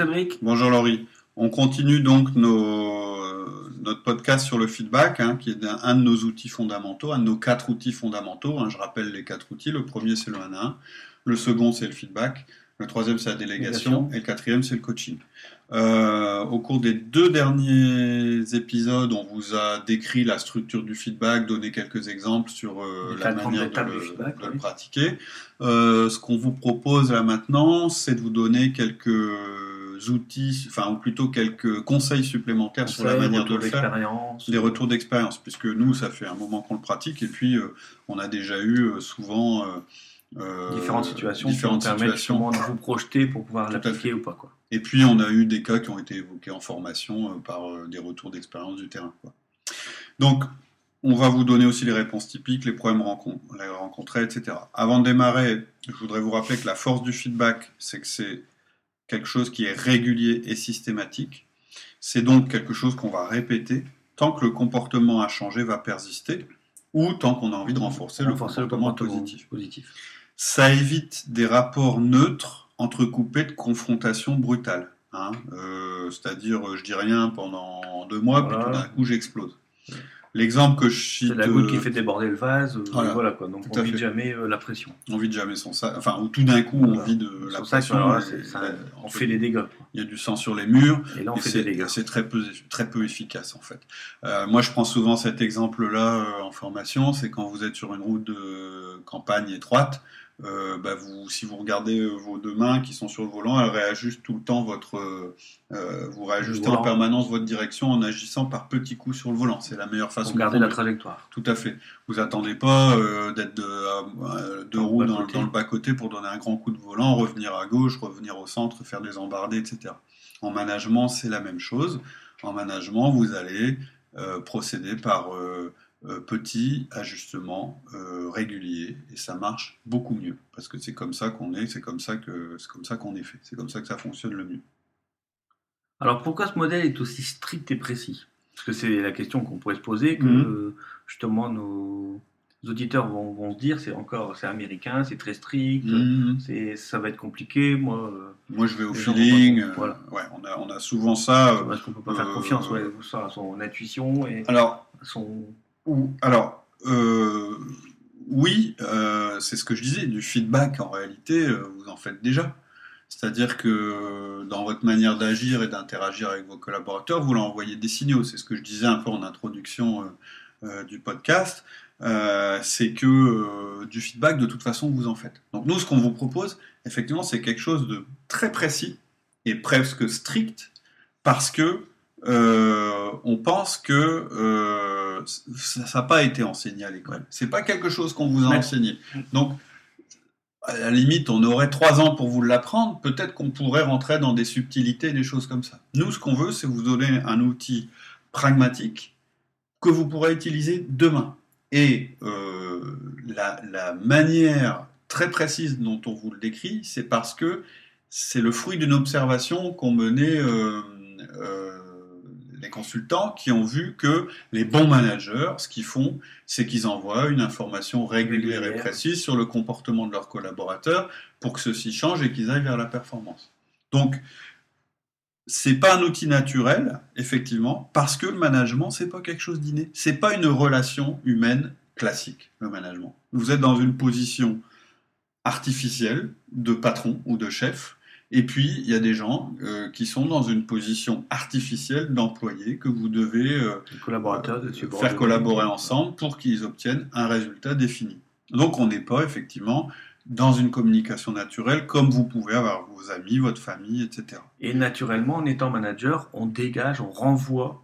Cédric. Bonjour Laurie. On continue donc nos, notre podcast sur le feedback, hein, qui est un, un, de nos outils fondamentaux, un de nos quatre outils fondamentaux. Hein. je rappelle les quatre outils. Le premier, c'est le 1 1. Le second, c'est le feedback. Le troisième, c'est la délégation. Et le quatrième, c'est le coaching. Euh, au cours des deux derniers épisodes, on vous a décrit la structure du feedback, donné quelques exemples sur euh, la manière de, le, feedback, de oui. le, pratiquer. Euh, ce qu'on vous propose là maintenant, c'est de vous donner quelques outils, enfin ou plutôt quelques conseils supplémentaires conseils, sur la manière de le faire, des retours d'expérience, puisque nous, ça fait un moment qu'on le pratique et puis euh, on a déjà eu euh, souvent euh, différentes situations différentes qui vous permettent situations. de vous projeter pour pouvoir l'appliquer ou pas. Quoi. Et puis, on a eu des cas qui ont été évoqués en formation euh, par euh, des retours d'expérience du terrain. Quoi. Donc, on va vous donner aussi les réponses typiques, les problèmes rencontrés, etc. Avant de démarrer, je voudrais vous rappeler que la force du feedback, c'est que c'est quelque chose qui est régulier et systématique. C'est donc quelque chose qu'on va répéter tant que le comportement à changer va persister ou tant qu'on a envie de renforcer, renforcer le comportement, le comportement positif. positif. Ça évite des rapports neutres entrecoupés de confrontations brutales. Hein. Euh, C'est-à-dire, je dis rien pendant deux mois, voilà. puis tout d'un coup, j'explose. L'exemple que je cite. C'est la goutte qui fait déborder le vase. Euh, voilà, voilà quoi. Donc on vide jamais euh, la pression. On vide jamais son sac. Enfin, ou tout d'un coup voilà. on vide euh, la son pression. Et, ça, on fait des dégâts. Il y a du sang sur les murs. Et là on et fait des dégâts. C'est très peu, très peu efficace en fait. Euh, moi je prends souvent cet exemple-là euh, en formation. C'est quand vous êtes sur une route de campagne étroite. Euh, bah vous, si vous regardez vos deux mains qui sont sur le volant, elles réajustent tout le temps votre, euh, vous réajustez en permanence votre direction en agissant par petits coups sur le volant. C'est la meilleure façon. Pour garder la trajectoire. Tout à fait. Vous attendez pas euh, d'être de, euh, de roue dans, dans, le bas côté pour donner un grand coup de volant, revenir à gauche, revenir au centre, faire des embardées, etc. En management, c'est la même chose. En management, vous allez euh, procéder par euh, petits ajustements euh, réguliers et ça marche beaucoup mieux parce que c'est comme ça qu'on est, c'est comme ça que c'est comme ça qu'on est fait, c'est comme ça que ça fonctionne le mieux. Alors pourquoi ce modèle est aussi strict et précis? Parce que c'est la question qu'on pourrait se poser, que mmh. justement nos auditeurs vont, vont se dire c'est encore c'est américain, c'est très strict, mmh. c'est ça va être compliqué. Moi, euh, moi je vais au feeling. Pas, voilà. Ouais, on a, on a souvent ça. Parce qu'on peut pas euh, faire confiance ouais, à son intuition et alors, son alors, euh, oui, euh, c'est ce que je disais, du feedback, en réalité, euh, vous en faites déjà. C'est-à-dire que dans votre manière d'agir et d'interagir avec vos collaborateurs, vous leur envoyez des signaux. C'est ce que je disais un peu en introduction du podcast. c'est que du feedback, de toute façon, vous en faites. Donc nous, ce qu'on vous propose, effectivement, c'est quelque chose de très précis et presque strict, parce que on pense que ça n'a pas été enseigné à l'école. C'est pas quelque chose qu'on vous a enseigné. Donc, à la limite, on aurait trois ans pour vous l'apprendre. Peut-être qu'on pourrait rentrer dans des subtilités, des choses comme ça. Nous, ce qu'on veut, c'est vous donner un outil pragmatique que vous pourrez utiliser demain. Et euh, la, la, manière très précise dont on vous le décrit, c'est parce que c'est le fruit d'une observation qu'ont menée euh, euh, les consultants qui ont vu que les bons managers, ce qu'ils font, c'est qu'ils envoient une information régulière et précise sur le comportement de leurs collaborateurs pour que ceux-ci changent et qu'ils aillent vers la performance. Donc, c'est pas un outil naturel, effectivement, parce que le management, c'est pas quelque chose d'inné. C'est pas une relation humaine classique, le management. Vous êtes dans une position artificielle de patron ou de chef, et puis, il y a des gens euh, qui sont dans une position artificielle d'employé que vous devez euh, euh, faire collaborer ensemble pour qu'ils obtiennent un résultat défini. Donc, on n'est pas effectivement dans une communication naturelle, comme vous pouvez avoir vos amis, votre famille, etc. Et naturellement, en étant manager, on dégage, on renvoie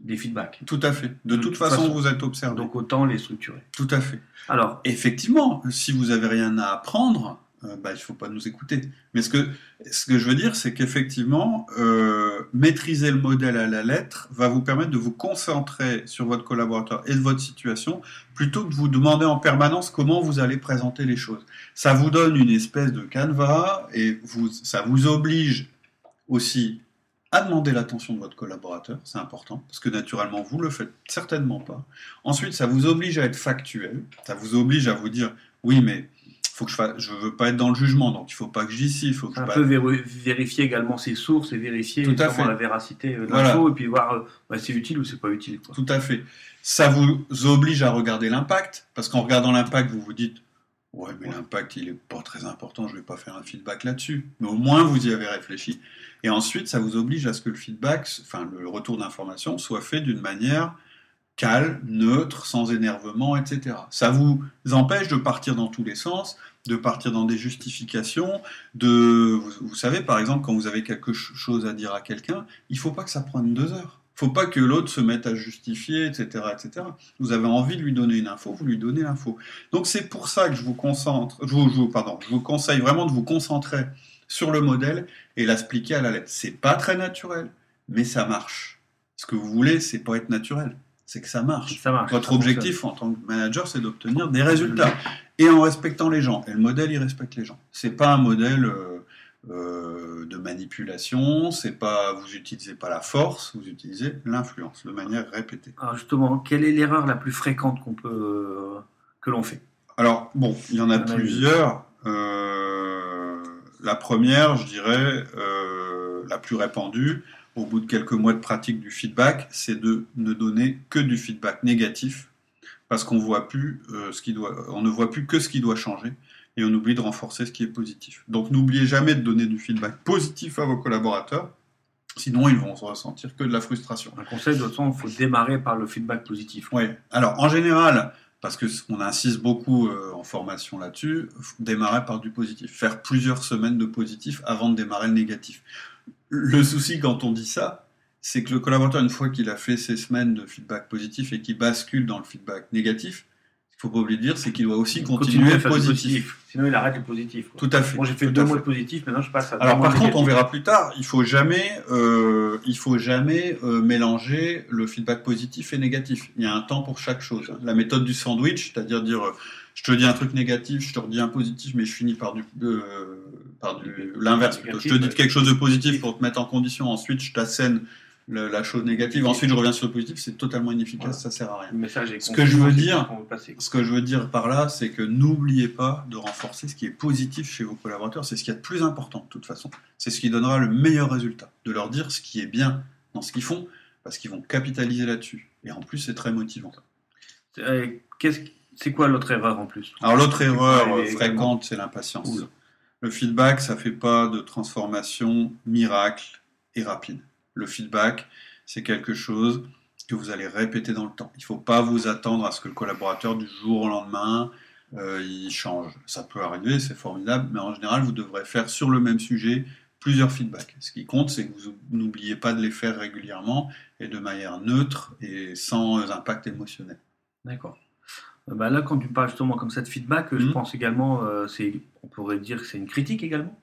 des feedbacks. Tout à fait. De, toute, façon, vous êtes observé. Donc autant les structurer. Tout à fait. Alors, Effectivement, si vous avez rien à apprendre, euh, bah, il ne faut pas nous écouter. Mais ce que, ce que je veux dire, c'est qu'effectivement, euh, maîtriser le modèle à la lettre va vous permettre de vous concentrer sur votre collaborateur et de votre situation, plutôt que de vous demander en permanence comment vous allez présenter les choses. Ça vous donne une espèce de canevas et vous, ça vous oblige aussi à demander l'attention de votre collaborateur, c'est important, parce que naturellement, vous le faites certainement pas. Ensuite, ça vous oblige à être factuel, ça vous oblige à vous dire, oui, mais faut que je fasse, je veux pas être dans le jugement, donc il faut pas que je dise si, il faut que je un peu vérifier également ses sources et vérifier Tout à vraiment fait. la véracité euh, de Voilà. l'info et puis voir euh, bah, c'est utile ou c'est pas utile. Quoi. Tout à fait. Ça vous oblige à regarder l'impact, parce qu'en regardant l'impact, vous vous dites Ouais, mais l'impact, il est pas très important, je vais pas faire un feedback là-dessus. Mais au moins, vous y avez réfléchi. Et ensuite, ça vous oblige à ce que le feedback, enfin, le retour d'information, soit fait d'une manière calme, neutre, sans énervement, etc. Ça vous empêche de partir dans tous les sens, de partir dans des justifications, de, vous, vous savez, par exemple, quand vous avez quelque ch- chose à dire à quelqu'un, il faut pas que ça prenne deux heures. faut pas que l'autre se mette à justifier, etc., etc. Vous avez envie de lui donner une info, vous lui donnez l'info. Donc c'est pour ça que je vous concentre, je vous, je pardon, je vous conseille vraiment de vous concentrer sur le modèle et l'expliquer à la lettre. C'est pas très naturel, mais ça marche. Ce que vous voulez, c'est pas être naturel, c'est que ça marche. Ça marche. Votre ça objectif en tant que manager, c'est d'obtenir des résultats et en respectant les gens. Et le modèle, il respecte les gens. C'est pas un modèle euh, euh, de manipulation. C'est pas vous utilisez pas la force, vous utilisez l'influence de manière répétée. Alors justement, quelle est l'erreur la plus fréquente qu'on peut euh, que l'on fait? Alors bon, il y en a plusieurs. La première, je dirais, la plus répandue, au bout de quelques mois de pratique du feedback, c'est de ne donner que du feedback négatif, parce qu'on voit plus euh, ce qui doit, on ne voit plus que ce qui doit changer, et on oublie de renforcer ce qui est positif. Donc n'oubliez jamais de donner du feedback positif à vos collaborateurs, sinon ils vont ressentir que de la frustration. Un conseil, de toute façon, il faut démarrer par le feedback positif. Oui. Alors, en général, parce que on insiste beaucoup euh, en formation là-dessus, faut démarrer par du positif. Faire plusieurs semaines de positif avant de démarrer le négatif. Le souci quand on dit ça, c'est que le collaborateur, une fois qu'il a fait ses semaines de feedback positif et qu'il bascule dans le feedback négatif, il faut pas oublier de dire, c'est qu'il doit aussi continuer du positif. Sinon, il arrête le positif. quoi. Tout à fait. Moi, j'ai fait deux mois de positif, maintenant je passe à deux Alors par contre, on verra plus tard, il faut jamais, euh, il faut jamais euh, mélanger le feedback positif et négatif. Il y a un temps pour chaque chose. La méthode du sandwich, c'est-à-dire dire, euh, je te dis un truc négatif, je te redis un positif, mais je finis par du, euh, l'inverse plutôt. Je te dis quelque chose de positif pour te mettre en condition, ensuite je t'assène le- la chose négative, ensuite je reviens sur le positif, c'est totalement inefficace, ça sert à rien. Le message est Ce que je veux dire-. Ce que je veux dire par là, c'est que n'oubliez pas de renforcer ce qui est positif chez vos collaborateurs. C'est ce qui est de plus important, de toute façon. C'est ce qui donnera le meilleur résultat. De leur dire ce qui est bien dans ce qu'ils font, parce qu'ils vont capitaliser là-dessus. Et en plus, c'est très motivant. Euh, qu'est-ce- C'est quoi l'autre erreur en plus? Alors, l'autre erreur fréquente, c'est l'impatience. Le feedback, ça fait pas de transformation miracle et rapide. Le feedback, c'est quelque chose que vous allez répéter dans le temps. Il ne faut pas vous attendre à ce que le collaborateur, du jour au lendemain, euh, il change. Ça peut arriver, c'est formidable, mais en général, vous devrez faire sur le même sujet plusieurs feedbacks. Ce qui compte, c'est que vous n'oubliez pas de les faire régulièrement et de manière neutre et sans euh, impact émotionnel. D'accord. Euh, bah là, quand tu parles justement comme ça de feedback, je Mhm. pense également, euh, c'est, pourrait dire que c'est une critique également?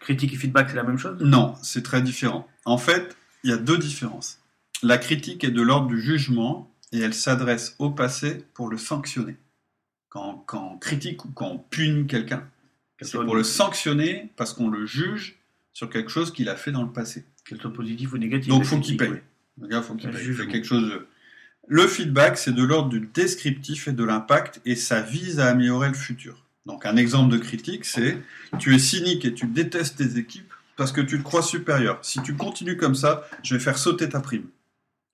Critique et feedback, c'est la même chose? Non, c'est très différent. En fait, il y a deux différences. La critique est de l'ordre du jugement et elle s'adresse au passé pour le sanctionner. Quand, quand on critique ou quand on punit quelqu'un, c'est pour le sanctionner parce qu'on le juge sur quelque chose qu'il a fait dans le passé. Qu'elle soit positive ou négative. Donc, faut qu'il critique, paye. faut qu'il paye. Il fait quelque chose de... Le feedback, c'est de l'ordre du descriptif et de l'impact et ça vise à améliorer le futur. Donc un exemple de critique, c'est tu es cynique et tu détestes tes équipes parce que tu te crois supérieur. Si tu continues comme ça, je vais faire sauter ta prime.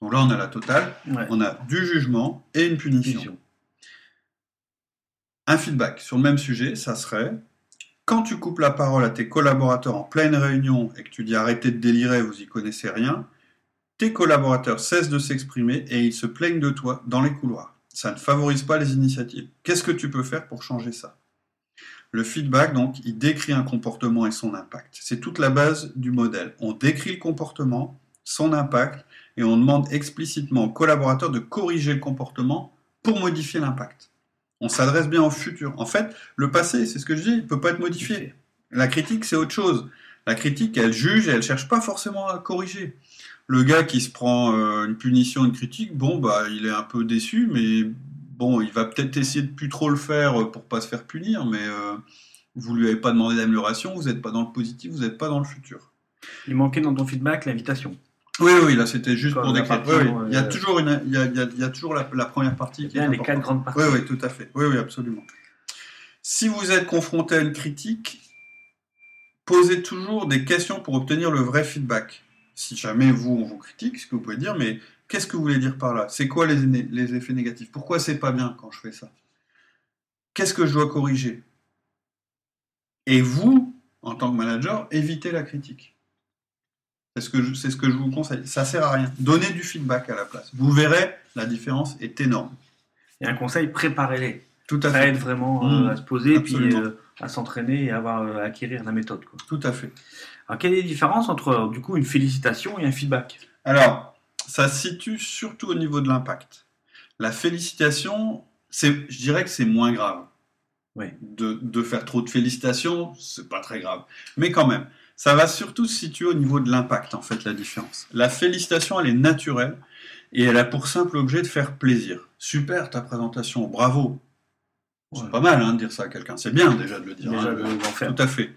Donc là, on a la totale. Ouais. On a du jugement et une punition. Punition. Un feedback sur le même sujet, ça serait quand tu coupes la parole à tes collaborateurs en pleine réunion et que tu dis arrêtez de délirer, vous y connaissez rien, tes collaborateurs cessent de s'exprimer et ils se plaignent de toi dans les couloirs. Ça ne favorise pas les initiatives. Qu'est-ce que tu peux faire pour changer ça? Le feedback, donc, il décrit un comportement et son impact. C'est toute la base du modèle. On décrit le comportement, son impact, et on demande explicitement aux collaborateurs de corriger le comportement pour modifier l'impact. On s'adresse bien au futur. En fait, le passé, c'est ce que je dis, il ne peut pas être modifié. La critique, c'est autre chose. La critique, elle juge et elle cherche pas forcément à corriger. Le gars qui se prend euh, une punition, une critique, bon, bah, il est un peu déçu, mais bon, il va peut-être essayer de plus trop le faire euh, pour pas se faire punir, mais euh, vous lui avez pas demandé d'amélioration, vous n'êtes pas dans le positif, vous n'êtes pas dans le futur. Il manquait dans ton feedback l'invitation. Oui, oui, là c'était juste pour décrire. Oui, oui. Il y a toujours, une, il y a, il y a toujours la, première partie qui est les quatre grandes parties. Oui, oui, tout à fait. Oui, oui, absolument. Si vous êtes confronté à une critique, posez toujours des questions pour obtenir le vrai feedback. Si jamais vous, on vous critique, ce que vous pouvez dire, mais qu'est-ce que vous voulez dire par là? C'est quoi les, les, effets négatifs? Pourquoi c'est pas bien quand je fais ça? Qu'est-ce que je dois corriger? Et vous, en tant que manager, évitez la critique. C'est ce, que je, ce que je vous conseille. Ça sert à rien. Donnez du feedback à la place. Vous verrez, la différence est énorme. Et un conseil, préparez-les. Tout à ça fait. aide vraiment euh, mmh. à se poser et puis euh, à s'entraîner et à, avoir, euh, acquérir la méthode. Quoi. Tout à fait. Alors, quelle est la différence entre du coup une félicitation et un feedback? Alors, ça se situe surtout au niveau de l'impact. La félicitation, c'est, je dirais que c'est moins grave. Oui. De, de, faire trop de félicitations, c'est pas très grave. Mais quand même, ça va surtout se situer au niveau de l'impact, en fait, la différence. La félicitation, elle est naturelle et elle a pour simple objet de faire plaisir. Super ta présentation, bravo. C'est ouais. pas mal hein, de dire ça à quelqu'un. C'est bien déjà de le dire. Déjà hein, le. Tout à fait.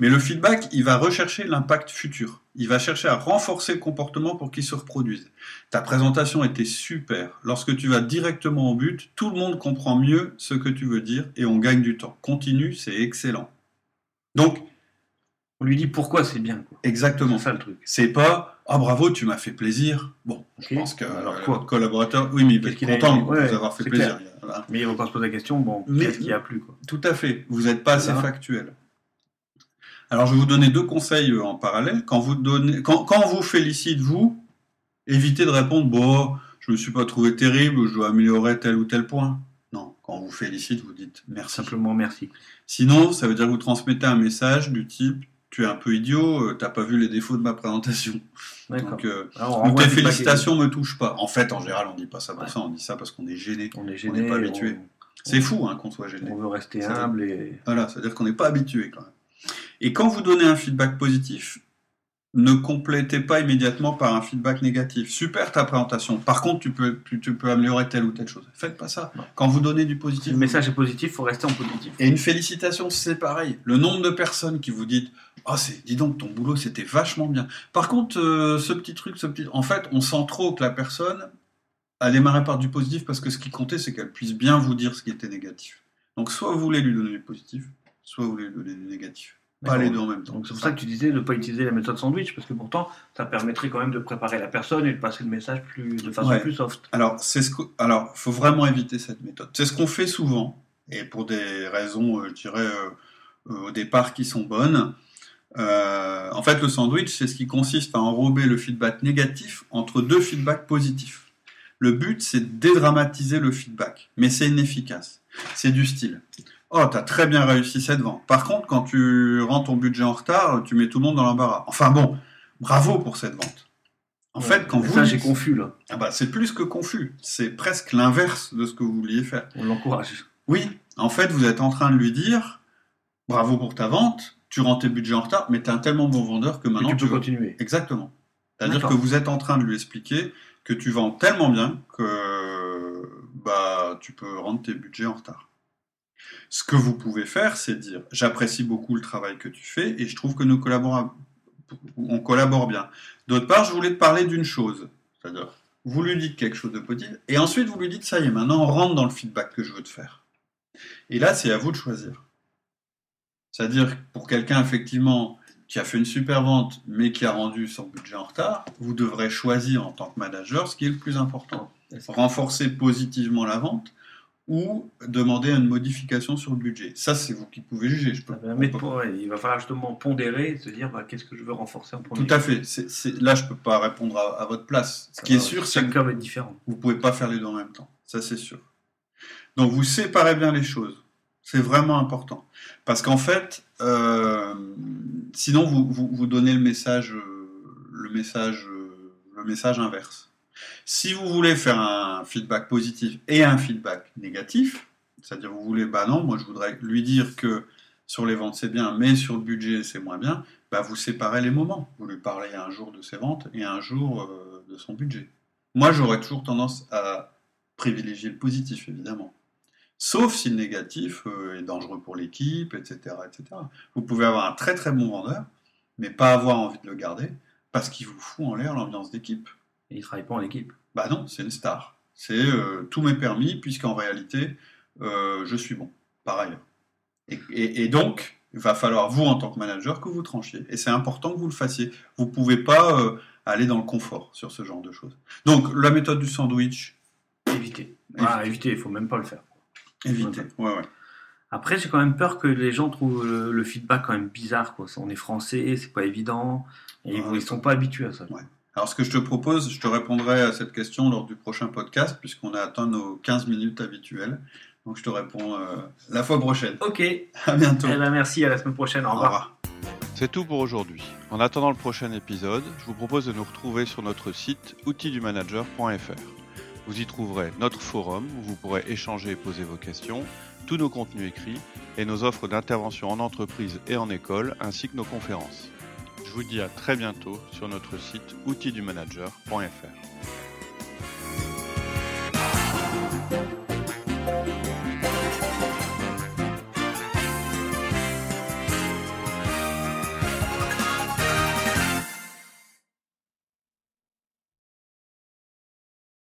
Mais le feedback, il va rechercher l'impact futur. Il va chercher à renforcer le comportement pour qu'il se reproduise. Ta présentation était super. Lorsque tu vas directement au but, tout le monde comprend mieux ce que tu veux dire et on gagne du temps. Continue, c'est excellent. Donc, on lui dit pourquoi c'est bien. Quoi. Exactement. C'est ça le truc. C'est pas ah bravo, tu m'as fait plaisir. Bon, okay. je pense que Alors, quoi? collaborateur, oui, mais il est content de ouais, vous avoir fait plaisir. Mais il va pas se poser la question, bon, qu'est-ce qui a plu quoi? Tout à fait. Vous n'êtes pas assez factuel. Alors, je vais vous donner deux conseils en parallèle. Quand vous, donnez, quand, quand on vous félicite, vous, évitez de répondre Bon, je ne me suis pas trouvé terrible, je dois améliorer tel ou tel point. Non, quand on vous félicite, vous dites merci. Simplement merci. Sinon, ça veut dire que vous transmettez un message du type Tu es un peu idiot, t'as pas vu les défauts de ma présentation. Donc, euh, Alors, tes félicitations ne me touchent pas. En fait, en général, on dit pas ça pour ouais. ça, on dit ça parce qu'on est gêné. On est gêné. On n'est pas habitué. On... C'est fou hein, qu'on soit gêné. On veut rester humble et. Voilà, c'est-à-dire qu'on n'est pas habitué quand même. Et quand vous donnez un feedback positif, ne complétez pas immédiatement par un feedback négatif. Super ta présentation. Par contre, tu peux, tu, tu peux améliorer telle ou telle chose. Faites pas ça. Non. Quand vous donnez du positif. Si le message est positif, il faut rester en positif. Et une félicitation, c'est pareil. Le nombre de personnes qui vous disent Oh, c'est, dis donc, ton boulot, c'était vachement bien. Par contre, euh, ce petit truc, ce petit. En fait, on sent trop que la personne a démarré par du positif parce que ce qui comptait, c'est qu'elle puisse bien vous dire ce qui était négatif. Donc, soit vous voulez lui donner du positif, soit vous voulez lui donner du négatif. Pas les deux en même temps. Donc c'est pour ça que tu disais de ne pas utiliser la méthode sandwich, parce que pourtant, ça permettrait quand même de préparer la personne et de passer le message plus, de façon Ouais. plus soft. Alors, c'est ce que, alors, faut vraiment éviter cette méthode. C'est ce qu'on fait souvent, et pour des raisons, euh, je dirais, euh, euh, au départ qui sont bonnes. Euh, en fait, le sandwich, c'est ce qui consiste à enrober le feedback négatif entre deux feedbacks positifs. Le but, c'est de dédramatiser le feedback, mais c'est inefficace. C'est du style. Oh, t'as très bien réussi cette vente. Par contre, quand tu rends ton budget en retard, tu mets tout le monde dans l'embarras. Enfin bon, bravo pour cette vente. En fait, quand vous Ça, j'ai confus, là. ah bah, c'est plus que confus. C'est presque l'inverse de ce que vous vouliez faire. On l'encourage. Oui, en fait, vous êtes en train de lui dire bravo pour ta vente, tu rends tes budgets en retard, mais tu es un tellement bon vendeur que Et maintenant tu peux veux- continuer. Exactement. C'est-à-dire que vous êtes en train de lui expliquer que tu vends tellement bien que bah, tu peux rendre tes budgets en retard. Ce que vous pouvez faire, c'est dire j'apprécie beaucoup le travail que tu fais et je trouve que nous collaborons, on collabore bien. D'autre part, je voulais te parler d'une chose. C'est-à-dire, vous lui dites quelque chose de positif et ensuite vous lui dites ça y est, maintenant on rentre dans le feedback que je veux te faire. Et là, c'est à vous de choisir. C'est-à-dire, pour quelqu'un, effectivement, qui a fait une super vente, mais qui a rendu son budget en retard, vous devrez choisir en tant que manager ce qui est le plus important. Renforcer positivement la vente ou demander une modification sur le budget. Ça, c'est vous qui pouvez juger. Je peux, mettre pour- ouais, il va falloir justement pondérer et se dire bah, qu'est-ce que je veux renforcer en premier. Tout à fait. Là, je ne peux pas répondre à, à votre place. Ce qui est sûr, c'est que vous ne pouvez pas faire les deux en même temps. Ça, c'est sûr. Donc, vous séparez bien les choses. C'est vraiment important. Parce qu'en fait, euh, sinon vous, donnez le message, le message, inverse. Si vous voulez faire un feedback positif et un feedback négatif, c'est-à-dire vous voulez, bah non, moi je voudrais lui dire que sur les ventes c'est bien, mais sur le budget c'est moins bien, bah vous séparez les moments. Vous lui parlez un jour de ses ventes et un jour euh, de son budget. Moi j'aurais toujours tendance à privilégier le positif, évidemment. Sauf si le négatif euh, est dangereux pour l'équipe, etc., etc. Vous pouvez avoir un très très bon vendeur, mais pas avoir envie de le garder, parce qu'il vous fout en l'air l'ambiance d'équipe. Et il travaille pas en équipe. Bah non, c'est une star. C'est euh, tout m'est permis, puisqu'en réalité, euh, je suis bon, par ailleurs. Et, donc, il va falloir, vous, en tant que manager, que vous tranchiez. Et c'est important que vous le fassiez. Vous ne pouvez pas euh, aller dans le confort sur ce genre de choses. Donc, la méthode du sandwich. Éviter. Ah, éviter, il ne faut même pas le faire. Éviter, ouais, ouais. Après, j'ai quand même peur que les gens trouvent le, feedback quand même bizarre. Quoi. On est français, c'est pas évident. Et ils ne sont pas habitués à ça. Ouais. Alors, ce que je te propose, je te répondrai à cette question lors du prochain podcast, puisqu'on a atteint nos 15 minutes habituelles. Donc je te réponds euh, la fois prochaine. Ok. À bientôt. Eh ben, merci, à la semaine prochaine. Au, revoir. C'est tout pour aujourd'hui. En attendant le prochain épisode, je vous propose de nous retrouver sur notre site outildumanager.fr. Vous y trouverez notre forum où vous pourrez échanger et poser vos questions, tous nos contenus écrits et nos offres d'intervention en entreprise et en école, ainsi que nos conférences. Je vous dis à très bientôt sur notre site outildumanager.fr.